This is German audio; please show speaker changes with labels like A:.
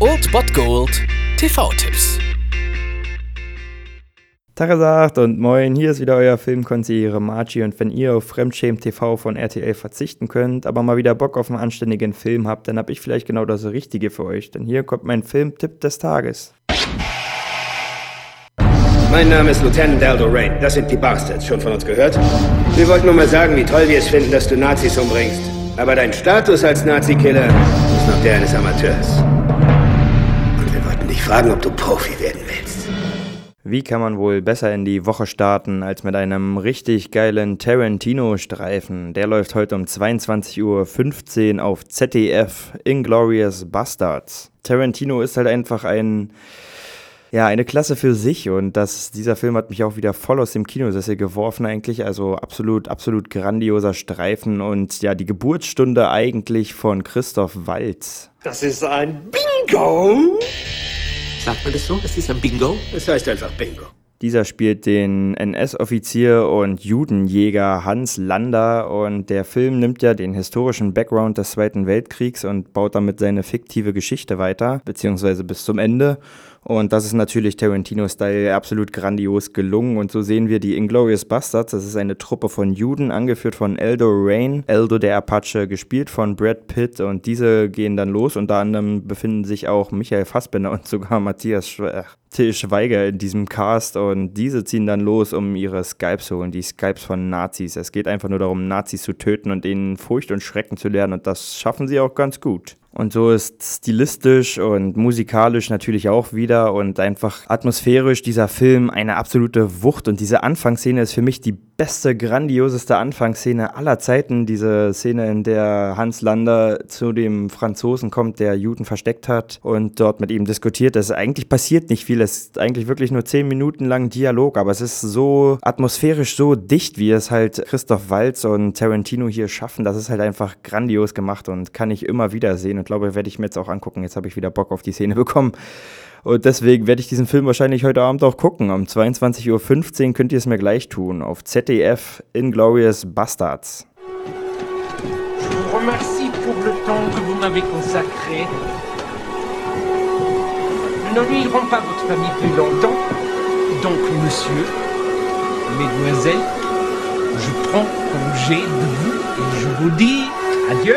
A: Old Bot Gold TV-Tipps.
B: Tagesagt und moin, hier ist wieder euer Filmkonsigliere Margie und wenn ihr auf Fremdschämen TV von RTL verzichten könnt, aber mal wieder Bock auf einen anständigen Film habt, dann hab ich vielleicht genau das Richtige für euch, denn hier kommt mein Filmtipp des Tages.
C: Mein Name ist Lieutenant Aldo Rain. Das sind die Bastards. Schon von uns gehört? Wir wollten nur mal sagen, wie toll wir es finden, dass du Nazis umbringst. Aber dein Status als Nazi-Killer ist noch der eines Amateurs. Und wir wollten dich fragen, ob du Profi werden willst.
B: Wie kann man wohl besser in die Woche starten als mit einem richtig geilen Tarantino-Streifen? Der läuft heute um 22.15 Uhr auf ZDF, Inglorious Bastards. Tarantino ist halt einfach ein ja, eine Klasse für sich und das, dieser Film hat mich auch wieder voll aus dem Kinosessel geworfen eigentlich. Also absolut, absolut grandioser Streifen und ja, die Geburtsstunde eigentlich von Christoph Waltz.
D: Das ist ein Bingo!
A: Sagt man das so? Das ist ein Bingo?
C: Es heißt einfach Bingo.
B: Dieser spielt den NS-Offizier und Judenjäger Hans Lander und der Film nimmt ja den historischen Background des Zweiten Weltkriegs und baut damit seine fiktive Geschichte weiter, beziehungsweise bis zum Ende. Und das ist natürlich Tarantino-Style absolut grandios gelungen. Und so sehen wir die Inglorious Bastards. Das ist eine Truppe von Juden, angeführt von Eldo Rain, Eldo der Apache, gespielt von Brad Pitt. Und diese gehen dann los. Unter anderem befinden sich auch Michael Fassbender und sogar Matthias Schwe Till Schweiger in diesem Cast. Und diese ziehen dann los, um ihre Skypes zu holen, die Skypes von Nazis. Es geht einfach nur darum, Nazis zu töten und ihnen Furcht und Schrecken zu lernen. Und das schaffen sie auch ganz gut. Und so ist stilistisch und musikalisch natürlich auch wieder und einfach atmosphärisch dieser Film eine absolute Wucht. Und diese Anfangsszene ist für mich die beste, grandioseste Anfangsszene aller Zeiten. Diese Szene, in der Hans Lander zu dem Franzosen kommt, der Juden versteckt hat und dort mit ihm diskutiert. Das eigentlich passiert nicht viel. Es ist eigentlich wirklich nur zehn Minuten lang Dialog, aber es ist so atmosphärisch so dicht, wie es halt Christoph Waltz und Tarantino hier schaffen. Das ist halt einfach grandios gemacht und kann ich immer wieder sehen und glaube, werde ich mir jetzt auch angucken. Jetzt habe ich wieder Bock auf die Szene bekommen. Und deswegen werde ich diesen Film wahrscheinlich heute Abend auch gucken. Um 22.15 Uhr könnt ihr es mir gleich tun. Auf ZDF Inglorious Bastards.
E: Remercie pour le temps que vous m'avez consacré. Nous n'ennuierons pas votre famille plus longtemps. Donc, monsieur, mesdemoiselles, je prends congé de vous et je vous dis adieu.